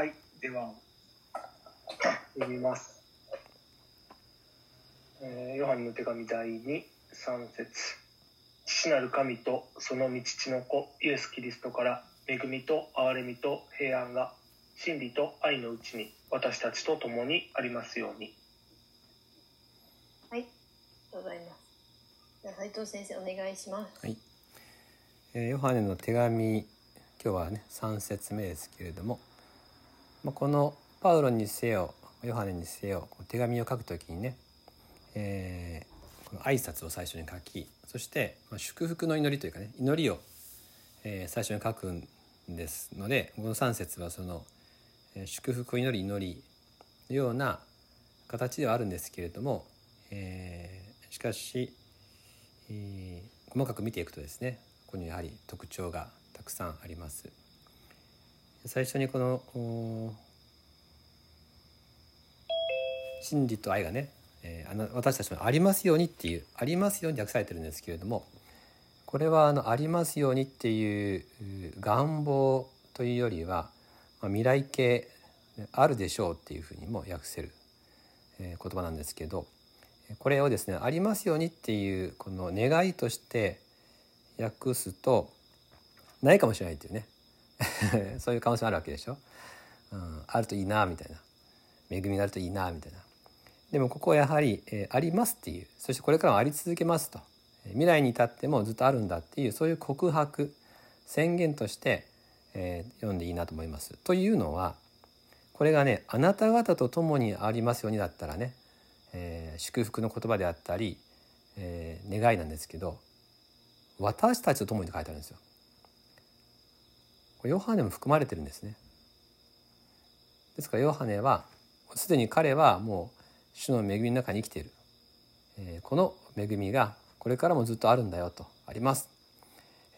はい、では、読みます。えーヨハネの手紙第2、3節父なる神とその御父の子、イエス・キリストから、恵みと憐れみと平安が、真理と愛のうちに、私たちと共にありますように。はい、ありがとうございます。じゃあ斉藤先生お願いします。はい、えーヨハネの手紙今日はね3節目ですけれども、まあ、このパウロにせよヨハネにせよ手紙を書くときにね、えーこの挨拶を最初に書きそして、祝福の祈りというかね祈りを、えー最初に書くんですのでこの3節はその、祝福を祈り祈りのような形ではあるんですけれども、えーしかしえー細かく見ていくとですねここにやはり特徴がたくさんあります。最初にこの真理と愛がね、えーあの私たちもありますようにっていうありますように訳されてるんですけれどもこれはあのありますようにっていうう願望というよりは、まあ、未来形あるでしょうっていうふうにも訳せる、えー言葉なんですけどこれをですねありますようにっていうこの願いとして訳すとないかもしれないっていうね そういう可能性あるわけでしょ、うん、あるといいなみたいな。恵みがあるといいなみたいな。でもここはやはり、えーありますっていう。そしてこれからもあり続けますと。未来に至ってもずっとあるんだっていう。そういう告白宣言として、えー読んでいいなと思います。というのはこれがねあなた方と共にありますようにだったらね、えー祝福の言葉であったり、え願いなんですけど私たちと共にと書いてあるんですよ。ヨハネも含まれてるんですね。ですからヨハネはすでに彼はもう主の恵みの中に生きている、えーこの恵みがこれからもずっとあるんだよとあります、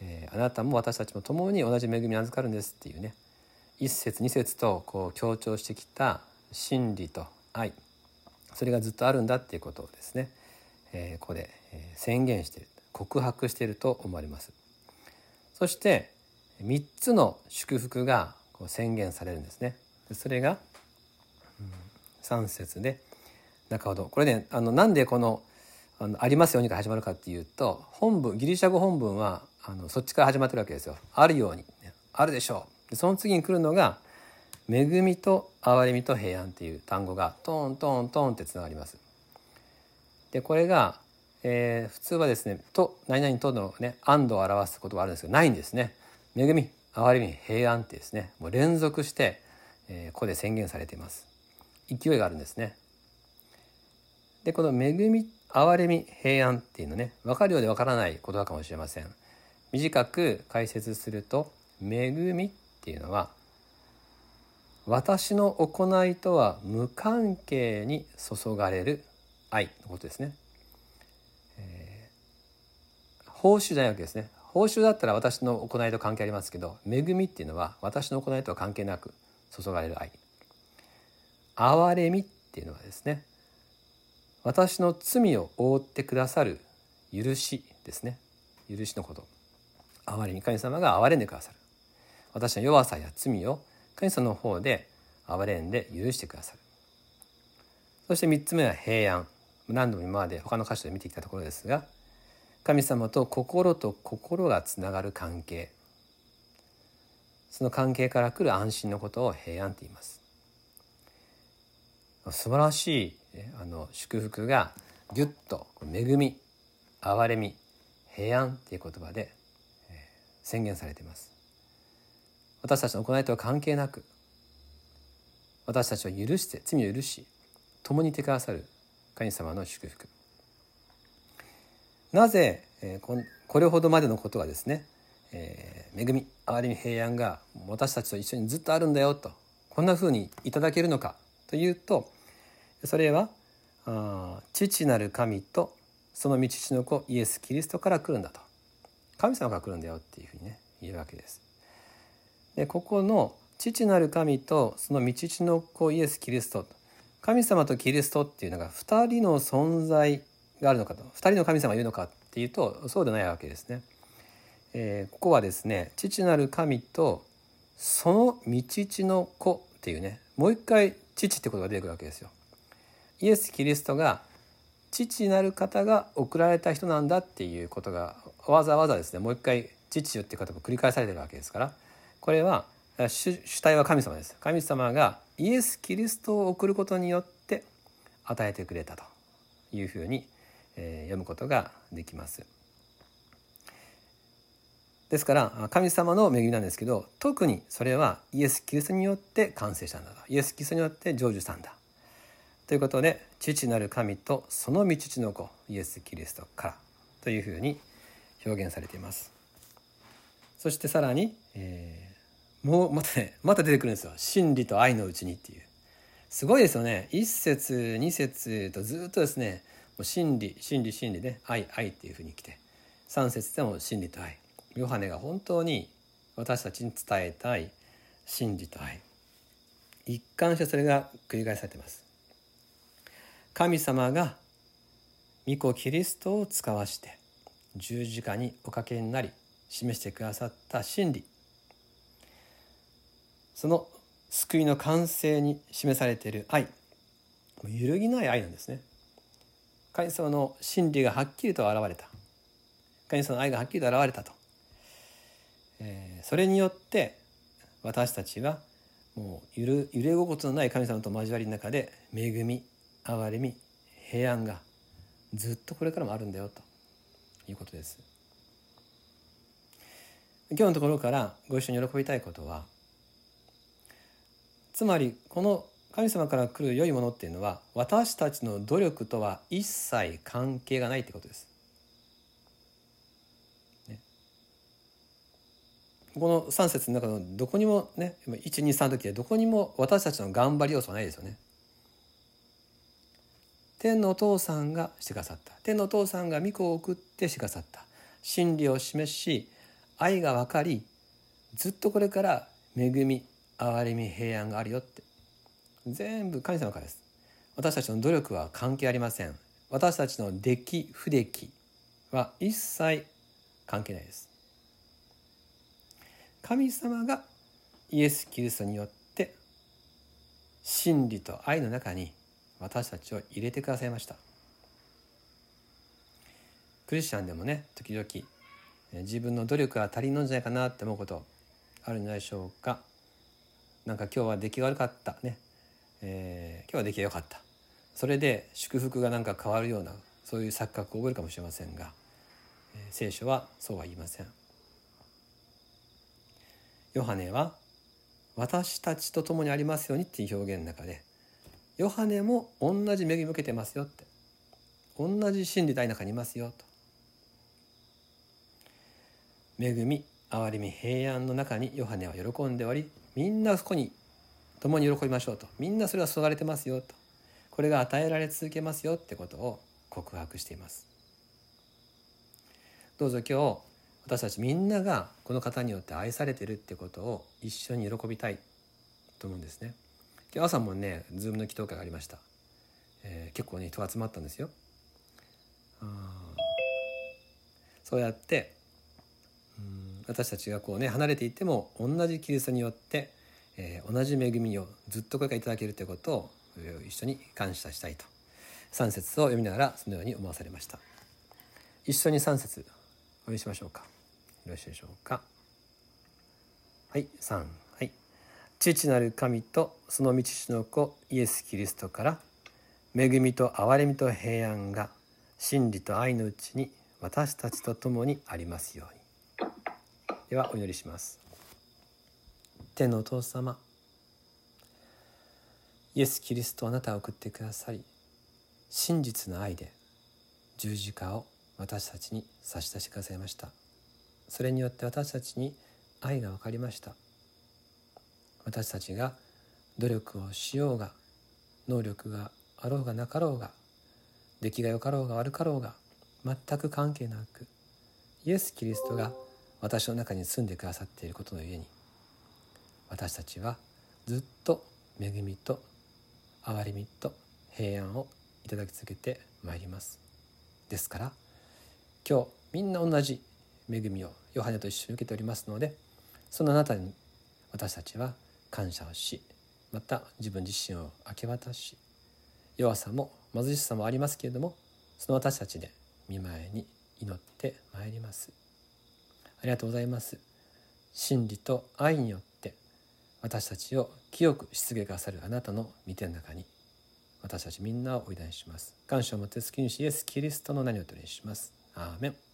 えーあなたも私たちも共に同じ恵みに預かるんですっていうね。一節二節とこう強調してきた真理と愛。それがずっとあるんだっていうことをですね、えーここで宣言している告白していると思われます。そして3つの祝福がこう宣言されるんですねそれが3節で中ほどこれねあのなんでこのあの「ありますように」が始まるかっていうと本文ギリシャ語本文はあのそっちから始まってるわけですよ。あるように、あるでしょう。でその次に来るのが「恵みと憐れみと平安」っていう単語がトントントンってつながります。でこれが、えー普通はですね「と何々と」のね安堵を表す言葉あるんですけどないんですね。恵み憐れみ平安ってですねもう連続して、えーここで宣言されています。勢いがあるんですね。でこの恵み憐れみ平安っていうのね分かるようで分からない言葉かもしれません短く解説すると恵みっていうのは私の行いとは無関係に注がれる愛のことですね、えー報酬じゃないわけですね報酬だったら私の行いと関係ありますけど恵みっていうのは私の行いとは関係なく注がれる愛。憐れみっていうのはですね私の罪を覆ってくださる許しですね。許しのこと。憐れみ神様が憐れんでくださる。私の弱さや罪を神様の方で憐れんで許してくださる。そして3つ目は平安。何度も今まで他の箇所で見てきたところですが神様と心と心がつながる関係。その関係から来る安心のことを平安と言います。素晴らしいあの祝福がぎゅっと恵み憐れみ平安っていう言葉で、宣言されています。私たちの行いとは関係なく私たちを許して罪を許し共にいてくださる神様の祝福。なぜ、えーこれほどまでのことがですね、えー恵み憐れみ平安が私たちと一緒にずっとあるんだよとこんなふうにいただけるのかというとそれはあ父なる神とその道の子イエス・キリストから来るんだと神様から来るんだよっていうふうにね言うわけです。でここの父なる神とその道の子イエス・キリスト神様とキリストっていうのが2人の存在があるのかと2人の神様がいるのかっていうとそうでないわけですね。えーここはですね父なる神とその道父の子っていうねもう一回父ってことが出てくるわけですよ。イエス・キリストが父なる方が送られた人なんだっていうことがわざわざですねもう一回父よっていう方も繰り返されてるわけですからこれは主主体は神様です神様がイエス・キリストを送ることによって与えてくれたというふうに、えー、読むことができます。ですから神様の恵みなんですけど特にそれはイエス・キリストによって完成したんだと。イエス・キリストによって成就したんだ。ということで父なる神とその道父の子イエス・キリストからというふうに表現されています。そしてさらに、えー、もうまたねまた出てくるんですよ。真理と愛のうちにっていう。すごいですよね。一節二節とずっとですねう真理真理真理で、愛愛っていうふうに来て。三節でも真理と愛。ヨハネが本当に私たちに伝えたい。真理と愛。一貫してそれが繰り返されています。神様が御子キリストを使わして十字架におかけになり示してくださった真理。その救いの完成に示されている愛。揺るぎない愛なんですね。神様の真理がはっきりと現れた。神様の愛がはっきりと現れたと。えー、それによって私たちはもう揺る揺れ心地のない神様と交わりの中で恵み憐れみ平安がずっとこれからもあるんだよと。いうことです。今日のところからご一緒に喜びたいことはつまりこの神様から来る良いものっていうのは私たちの努力とは一切関係がないってことです。この3節の中のどこにもね123の時でどこにも私たちの頑張り要素はないですよね。天のお父さんがしてくださった天のお父さんが御子を送ってしてくださった真理を示し愛が分かりずっとこれから恵み憐れみ平安があるよって全部神様からです。私たちの努力は関係ありません。私たちの出来不出来は一切関係ないです。神様がイエス・キリストによって真理と愛の中に私たちを入れてくださいました。クリスチャンでもね時々自分の努力が足りんのんじゃないかなって思うことあるんじゃないでしょうか。なんか今日は出来悪かったね、えー、今日は出来が良かった。それで祝福がなんか変わるようなそういう錯覚を覚えるかもしれませんが、えー、聖書はそうは言いません。ヨハネは私たちと共にありますようにっていう表現の中でヨハネも同じ恵みを受けてますよって同じ真理大中にいますよと。恵み憐れみ平安の中にヨハネは喜んでおりみんなそこに共に喜びましょうと。みんなそれは注がれてますよと。これが与えられ続けますよってことを告白しています。どうぞ今日私たちみんながこの方によって愛されてるってことを一緒に喜びたいと思うんですね。今日朝もねズームの祈祷会がありました、えー、結構ね人集まったんですよ。そうやってうん私たちがこうね離れていても同じキリストによって、えー、同じ恵みをずっとこれからいただけるということを一緒に感謝したいと3節を読みながらそのように思わされました。一緒に3節お読みしましょうか。よろしいでしょうか。はい、3。はい。父なる神とその道父の子イエス・キリストから恵みと憐れみと平安が真理と愛のうちに私たちと共にありますように。ではお祈りします。天のお父様。イエス・キリストあなたを送ってくださり真実の愛で十字架を私たちに差し出してくださいました。それによって私たちに愛が分かりました。私たちが努力をしようが能力があろうがなかろうが出来が良かろうが悪かろうが全く関係なくイエス・キリストが私の中に住んでくださっていることのゆえに私たちはずっと恵みと憐れみと平安をいただき続けてまいります。ですから今日みんな同じ恵みをヨハネと一緒に受けておりますのでそのあなたに私たちは感謝をしまた自分自身を明け渡し弱さも貧しさもありますけれどもその私たちで見舞いに祈ってまいります。ありがとうございます。真理と愛によって私たちを清くしげかさるあなたの御手の中に私たちみんなをおいだにします。感謝をもって救い主イエス・キリストの名によってお願いします。アーメン。